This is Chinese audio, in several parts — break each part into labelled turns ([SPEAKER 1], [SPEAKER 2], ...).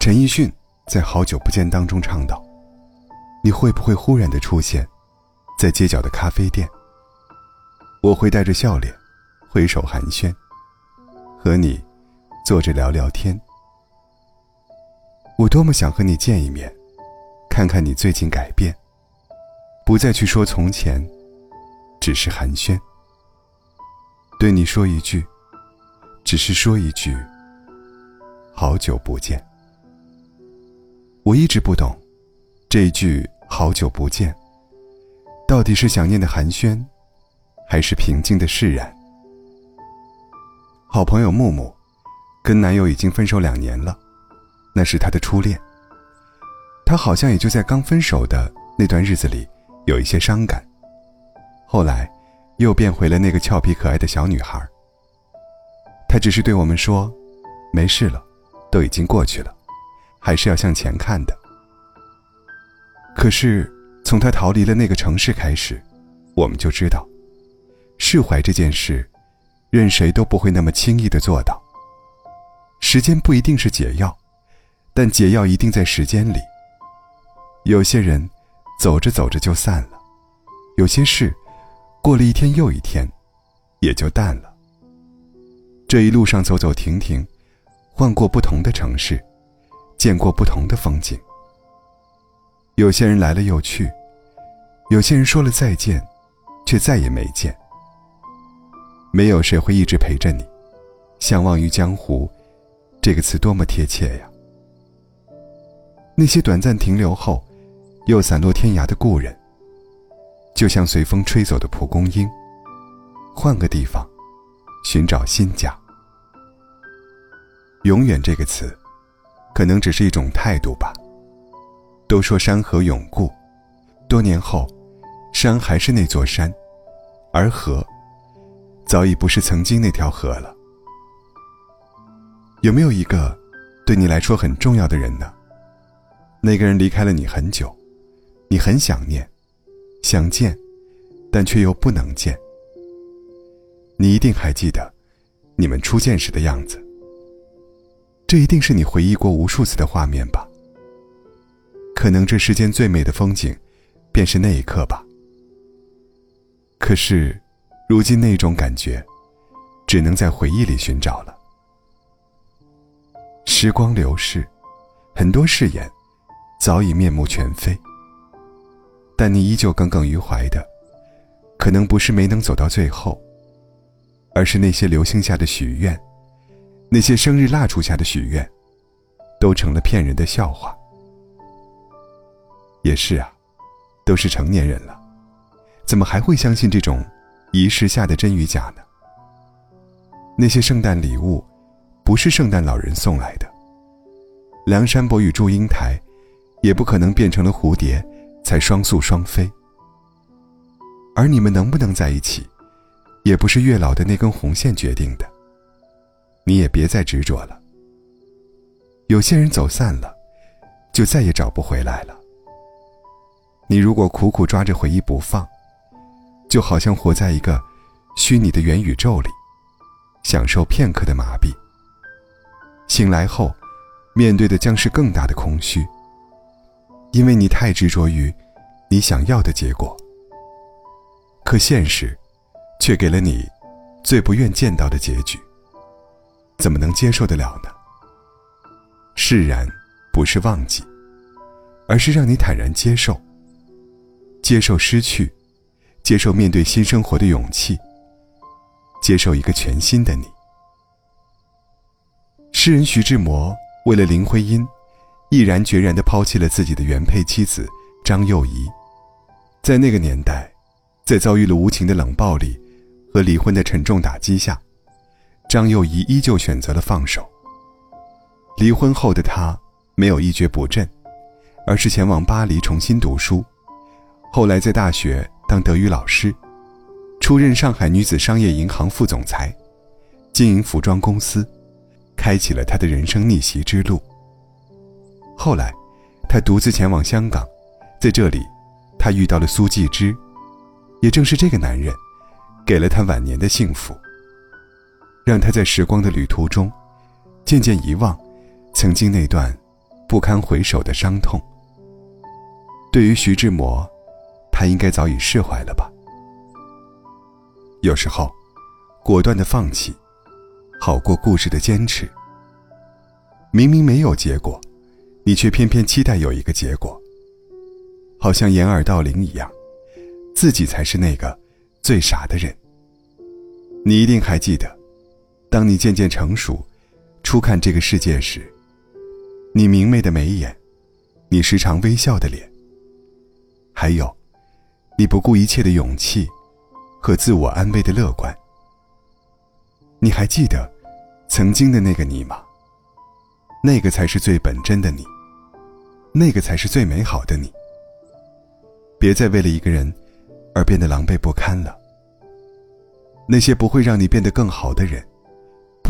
[SPEAKER 1] 陈奕迅在《好久不见》当中唱道：“你会不会忽然的出现，在街角的咖啡店？我会带着笑脸，挥手寒暄，和你坐着聊聊天。我多么想和你见一面，看看你最近改变，不再去说从前，只是寒暄。对你说一句，只是说一句。”好久不见。我一直不懂，这一句“好久不见”，到底是想念的寒暄，还是平静的释然？好朋友木木，跟男友已经分手两年了，那是她的初恋。她好像也就在刚分手的那段日子里，有一些伤感，后来，又变回了那个俏皮可爱的小女孩。她只是对我们说：“没事了。”都已经过去了，还是要向前看的。可是，从他逃离了那个城市开始，我们就知道，释怀这件事，任谁都不会那么轻易的做到。时间不一定是解药，但解药一定在时间里。有些人，走着走着就散了；有些事，过了一天又一天，也就淡了。这一路上走走停停。换过不同的城市，见过不同的风景。有些人来了又去，有些人说了再见，却再也没见。没有谁会一直陪着你，相忘于江湖，这个词多么贴切呀！那些短暂停留后，又散落天涯的故人，就像随风吹走的蒲公英，换个地方，寻找新家。永远这个词，可能只是一种态度吧。都说山河永固，多年后，山还是那座山，而河，早已不是曾经那条河了。有没有一个，对你来说很重要的人呢？那个人离开了你很久，你很想念，想见，但却又不能见。你一定还记得，你们初见时的样子。这一定是你回忆过无数次的画面吧？可能这世间最美的风景，便是那一刻吧。可是，如今那种感觉，只能在回忆里寻找了。时光流逝，很多誓言，早已面目全非。但你依旧耿耿于怀的，可能不是没能走到最后，而是那些流星下的许愿。那些生日蜡烛下的许愿，都成了骗人的笑话。也是啊，都是成年人了，怎么还会相信这种仪式下的真与假呢？那些圣诞礼物，不是圣诞老人送来的。梁山伯与祝英台，也不可能变成了蝴蝶，才双宿双飞。而你们能不能在一起，也不是月老的那根红线决定的。你也别再执着了。有些人走散了，就再也找不回来了。你如果苦苦抓着回忆不放，就好像活在一个虚拟的元宇宙里，享受片刻的麻痹。醒来后，面对的将是更大的空虚，因为你太执着于你想要的结果。可现实，却给了你最不愿见到的结局。怎么能接受得了呢？释然，不是忘记，而是让你坦然接受。接受失去，接受面对新生活的勇气，接受一个全新的你。诗人徐志摩为了林徽因，毅然决然地抛弃了自己的原配妻子张幼仪。在那个年代，在遭遇了无情的冷暴力和离婚的沉重打击下。张幼仪依旧选择了放手。离婚后的她没有一蹶不振，而是前往巴黎重新读书，后来在大学当德语老师，出任上海女子商业银行副总裁，经营服装公司，开启了她的人生逆袭之路。后来，她独自前往香港，在这里，她遇到了苏纪之，也正是这个男人，给了她晚年的幸福。让他在时光的旅途中，渐渐遗忘曾经那段不堪回首的伤痛。对于徐志摩，他应该早已释怀了吧？有时候，果断的放弃，好过固执的坚持。明明没有结果，你却偏偏期待有一个结果，好像掩耳盗铃一样，自己才是那个最傻的人。你一定还记得，当你渐渐成熟，初看这个世界时，你明媚的眉眼，你时常微笑的脸，还有，你不顾一切的勇气。和自我安慰的乐观，你还记得曾经的那个你吗？那个才是最本真的你，那个才是最美好的你。别再为了一个人而变得狼狈不堪了。那些不会让你变得更好的人，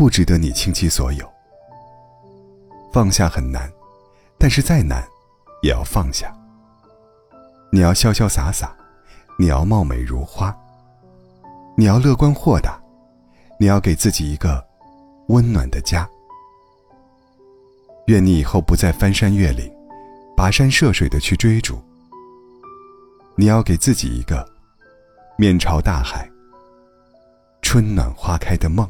[SPEAKER 1] 不值得你倾其所有。放下很难，但是再难，也要放下。你要潇潇洒洒，你要貌美如花。你要乐观豁达，你要给自己一个温暖的家。愿你以后不再翻山越岭、跋山涉水的去追逐。你要给自己一个面朝大海、春暖花开的梦。